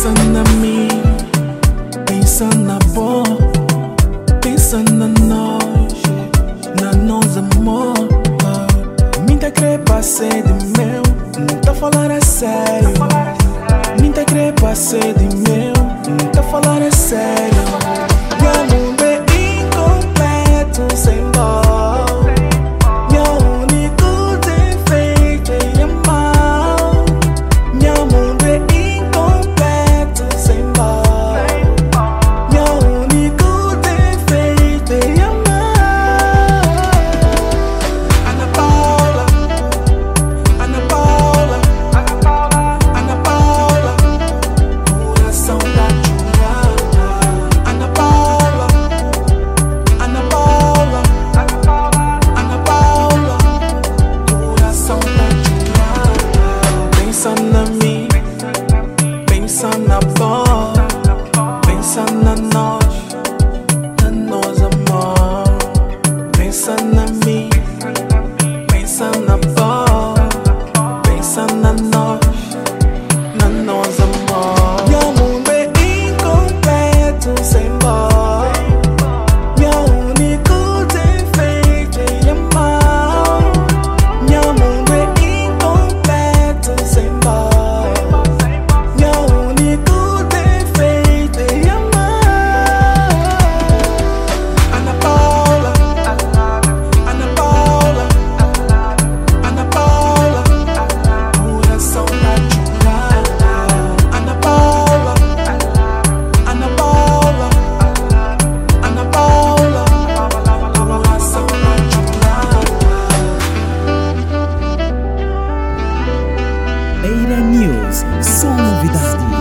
Pensa na mim, pensa na boa, pensa na nós, na nós amor. Minta crepa ser de meu, não tá falando a sério. Minta crepa ser Pensa na voz, pensa na nós, na nossa amor, pensa na mim. Beira News, só novidades.